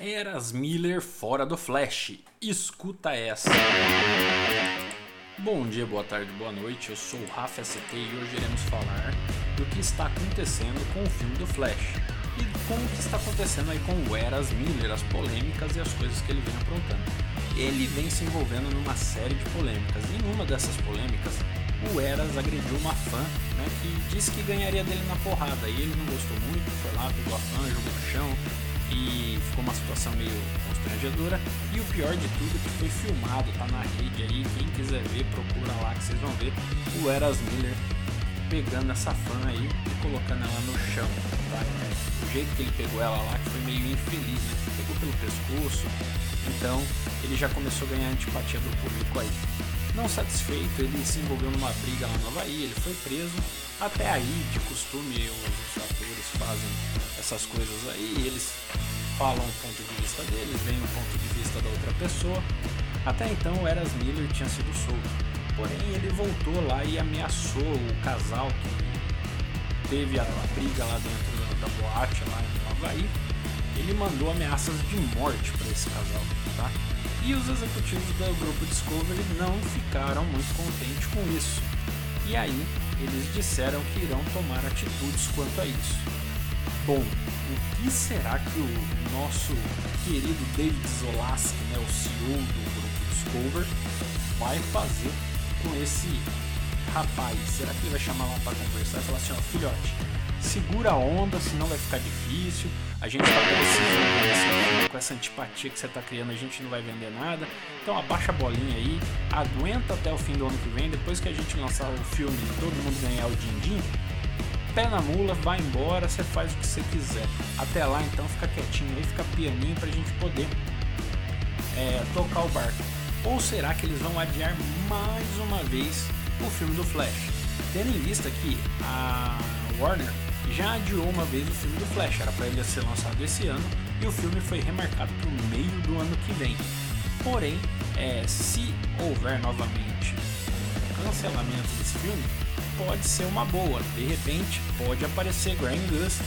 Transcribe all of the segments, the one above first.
Eras Miller fora do Flash. Escuta essa. Bom dia, boa tarde, boa noite. Eu sou o Rafa ST e hoje iremos falar do que está acontecendo com o filme do Flash e com o que está acontecendo aí com o Eras Miller, as polêmicas e as coisas que ele vem aprontando. Ele vem se envolvendo numa série de polêmicas e numa dessas polêmicas o Eras agrediu uma fã né, que disse que ganharia dele na porrada e ele não gostou muito, foi lá, pegou a fã, jogou no chão, e ficou uma situação meio constrangedora. E o pior de tudo é que foi filmado, tá na rede aí. Quem quiser ver, procura lá que vocês vão ver o Eras Miller pegando essa fã aí e colocando ela no chão. Tá? O jeito que ele pegou ela lá que foi meio infeliz, né? Pegou pelo pescoço. Então ele já começou a ganhar antipatia do público aí. Não satisfeito, ele se envolveu numa briga lá no Havaí, ele foi preso. Até aí, de costume, os atores fazem essas coisas aí, eles falam o ponto de vista deles, veem o ponto de vista da outra pessoa. Até então, o Eras Miller tinha sido solto. Porém, ele voltou lá e ameaçou o casal que teve a briga lá dentro da boate, lá no Havaí. Ele mandou ameaças de morte para esse casal, tá? E os executivos do grupo Discovery não ficaram muito contentes com isso. E aí, eles disseram que irão tomar atitudes quanto a isso. Bom, o que será que o nosso querido David Zolaski, né, o CEO do grupo Discover, vai fazer com esse rapaz? Será que ele vai chamar lá para conversar e falar assim, ó, filhote, segura a onda, senão vai ficar difícil. A gente está precisando com essa antipatia que você está criando, a gente não vai vender nada. Então abaixa a bolinha aí, aguenta até o fim do ano que vem, depois que a gente lançar o filme e todo mundo ganhar o din-din, pé na mula, vai embora, você faz o que você quiser. Até lá então fica quietinho aí, fica pianinho pra gente poder é, tocar o barco. Ou será que eles vão adiar mais uma vez o filme do Flash? Tendo em vista que a Warner já adiou uma vez o filme do Flash, era para ele ser lançado esse ano e o filme foi remarcado para o meio do ano que vem. Porém, é, se houver novamente cancelamento desse filme, pode ser uma boa. De repente, pode aparecer Graham Gust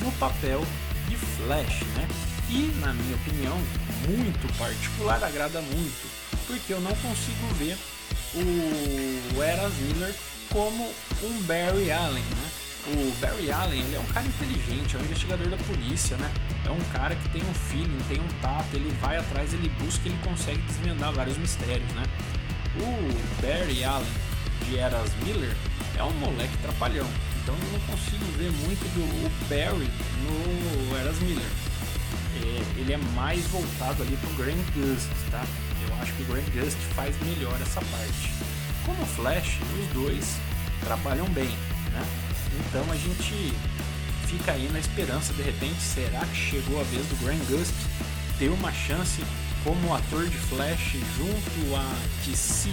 no papel de Flash, né? E, na minha opinião, muito particular, agrada muito, porque eu não consigo ver o Eras Miller como um Barry Allen, né? O Barry Allen ele é um cara inteligente, é um investigador da polícia, né? É um cara que tem um feeling, tem um tato, ele vai atrás, ele busca, ele consegue desvendar vários mistérios, né? O Barry Allen de Eras Miller é um moleque trapalhão, então eu não consigo ver muito do Barry no Eras Miller. É, ele é mais voltado ali pro Grant Gust, tá? Eu acho que o Grant Gust faz melhor essa parte. Como Flash, os dois trabalham bem, né? Então a gente fica aí na esperança, de repente, será que chegou a vez do Grant Gust ter uma chance como ator de Flash junto a DC,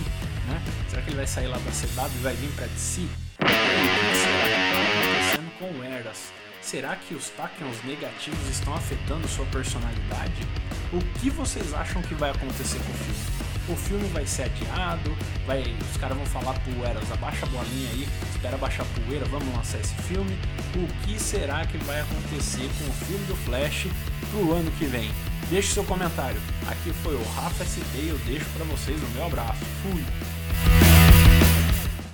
né? Será que ele vai sair lá da CW e vai vir para DC? Será que está acontecendo com o Eras? Será que os tachyons negativos estão afetando sua personalidade? O que vocês acham que vai acontecer com o filme? O filme vai ser adiado, vai, os caras vão falar pro Eras, abaixa a bolinha aí, espera baixar a poeira, vamos lançar esse filme. O que será que vai acontecer com o filme do Flash pro ano que vem? Deixe seu comentário. Aqui foi o Rafa ST e eu deixo para vocês o meu abraço. Fui!